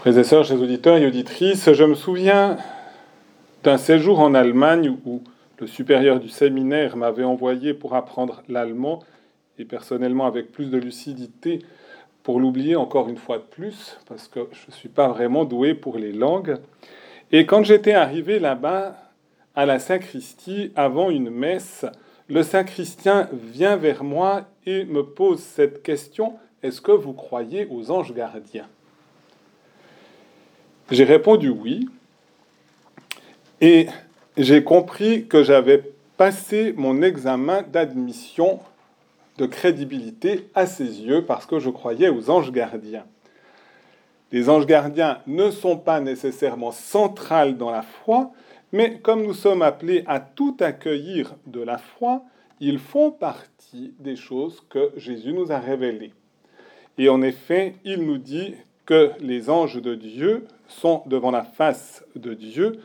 Frères et sœurs, chers auditeurs et auditrices, je me souviens d'un séjour en Allemagne où le supérieur du séminaire m'avait envoyé pour apprendre l'allemand et personnellement avec plus de lucidité pour l'oublier encore une fois de plus parce que je ne suis pas vraiment doué pour les langues. Et quand j'étais arrivé là-bas à la sacristie avant une messe, le sacristain vient vers moi et me pose cette question Est-ce que vous croyez aux anges gardiens? J'ai répondu oui. Et j'ai compris que j'avais passé mon examen d'admission de crédibilité à ses yeux parce que je croyais aux anges gardiens. Les anges gardiens ne sont pas nécessairement centrales dans la foi, mais comme nous sommes appelés à tout accueillir de la foi, ils font partie des choses que Jésus nous a révélées. Et en effet, il nous dit que les anges de Dieu sont devant la face de Dieu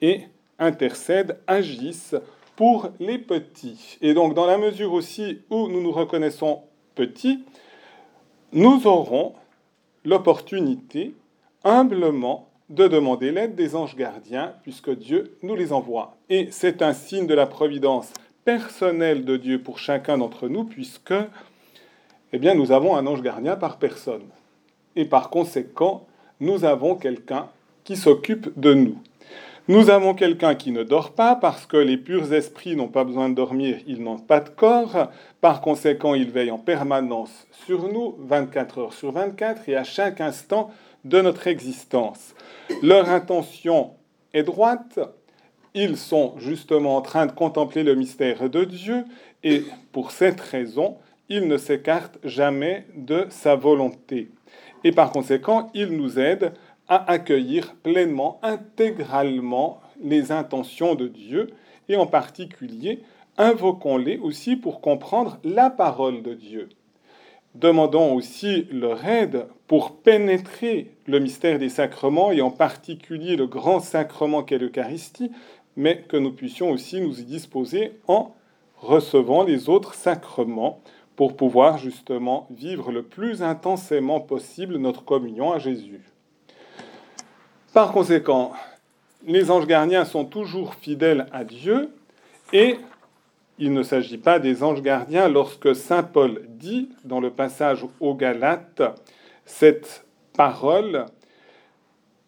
et intercèdent, agissent pour les petits. Et donc, dans la mesure aussi où nous nous reconnaissons petits, nous aurons l'opportunité humblement de demander l'aide des anges gardiens, puisque Dieu nous les envoie. Et c'est un signe de la providence personnelle de Dieu pour chacun d'entre nous, puisque eh bien, nous avons un ange gardien par personne et par conséquent, nous avons quelqu'un qui s'occupe de nous. Nous avons quelqu'un qui ne dort pas parce que les purs esprits n'ont pas besoin de dormir, ils n'ont pas de corps. Par conséquent, ils veillent en permanence sur nous, 24 heures sur 24 et à chaque instant de notre existence. Leur intention est droite, ils sont justement en train de contempler le mystère de Dieu et pour cette raison, ils ne s'écartent jamais de sa volonté et par conséquent, il nous aide à accueillir pleinement, intégralement les intentions de Dieu, et en particulier, invoquons-les aussi pour comprendre la parole de Dieu. Demandons aussi leur aide pour pénétrer le mystère des sacrements, et en particulier le grand sacrement qu'est l'Eucharistie, mais que nous puissions aussi nous y disposer en recevant les autres sacrements pour pouvoir justement vivre le plus intensément possible notre communion à Jésus. Par conséquent, les anges gardiens sont toujours fidèles à Dieu et il ne s'agit pas des anges gardiens lorsque Saint Paul dit dans le passage aux Galates cette parole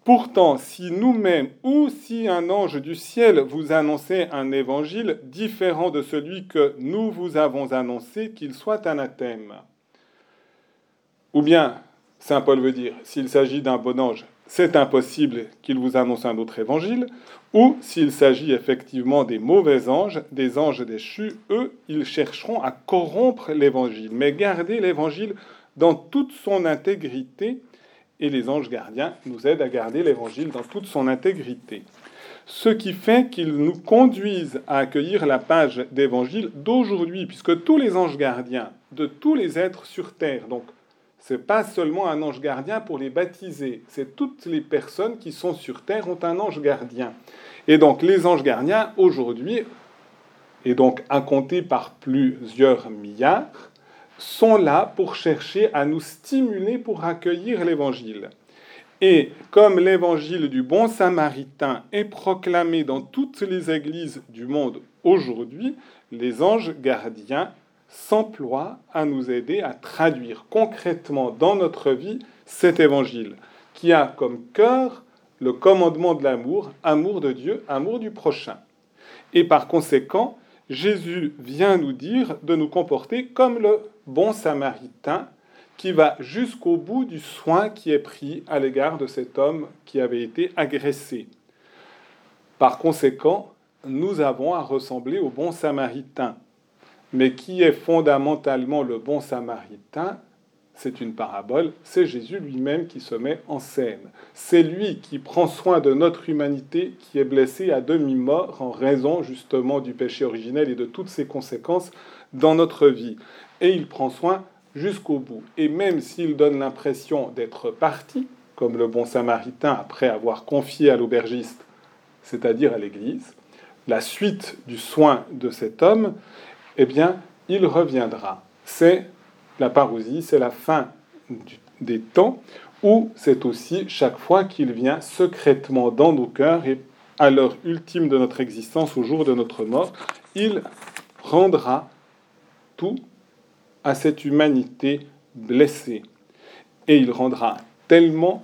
Pourtant, si nous-mêmes ou si un ange du ciel vous annonçait un évangile différent de celui que nous vous avons annoncé, qu'il soit anathème. Ou bien, Saint Paul veut dire, s'il s'agit d'un bon ange, c'est impossible qu'il vous annonce un autre évangile, ou s'il s'agit effectivement des mauvais anges, des anges déchus, eux, ils chercheront à corrompre l'évangile. Mais garder l'évangile dans toute son intégrité, et les anges gardiens nous aident à garder l'évangile dans toute son intégrité. Ce qui fait qu'ils nous conduisent à accueillir la page d'évangile d'aujourd'hui, puisque tous les anges gardiens de tous les êtres sur terre, donc c'est pas seulement un ange gardien pour les baptiser, c'est toutes les personnes qui sont sur terre ont un ange gardien. Et donc les anges gardiens aujourd'hui, et donc à compter par plusieurs milliards, sont là pour chercher à nous stimuler pour accueillir l'Évangile. Et comme l'Évangile du bon samaritain est proclamé dans toutes les églises du monde aujourd'hui, les anges gardiens s'emploient à nous aider à traduire concrètement dans notre vie cet Évangile, qui a comme cœur le commandement de l'amour, amour de Dieu, amour du prochain. Et par conséquent, Jésus vient nous dire de nous comporter comme le bon samaritain qui va jusqu'au bout du soin qui est pris à l'égard de cet homme qui avait été agressé. Par conséquent, nous avons à ressembler au bon samaritain. Mais qui est fondamentalement le bon samaritain c'est une parabole, c'est Jésus lui-même qui se met en scène. C'est lui qui prend soin de notre humanité qui est blessée à demi-mort en raison justement du péché originel et de toutes ses conséquences dans notre vie. Et il prend soin jusqu'au bout. Et même s'il donne l'impression d'être parti, comme le bon samaritain après avoir confié à l'aubergiste, c'est-à-dire à l'Église, la suite du soin de cet homme, eh bien, il reviendra. C'est la parousie, c'est la fin des temps ou c'est aussi chaque fois qu'il vient secrètement dans nos cœurs et à l'heure ultime de notre existence, au jour de notre mort, il rendra tout à cette humanité blessée. Et il rendra tellement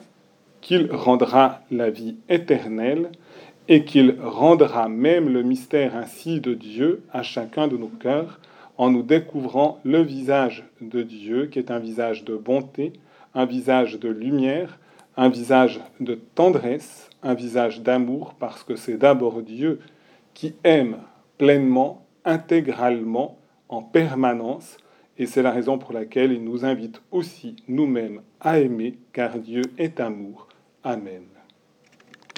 qu'il rendra la vie éternelle et qu'il rendra même le mystère ainsi de Dieu à chacun de nos cœurs en nous découvrant le visage de Dieu qui est un visage de bonté, un visage de lumière, un visage de tendresse, un visage d'amour parce que c'est d'abord Dieu qui aime pleinement, intégralement, en permanence et c'est la raison pour laquelle il nous invite aussi nous-mêmes à aimer car Dieu est amour. Amen.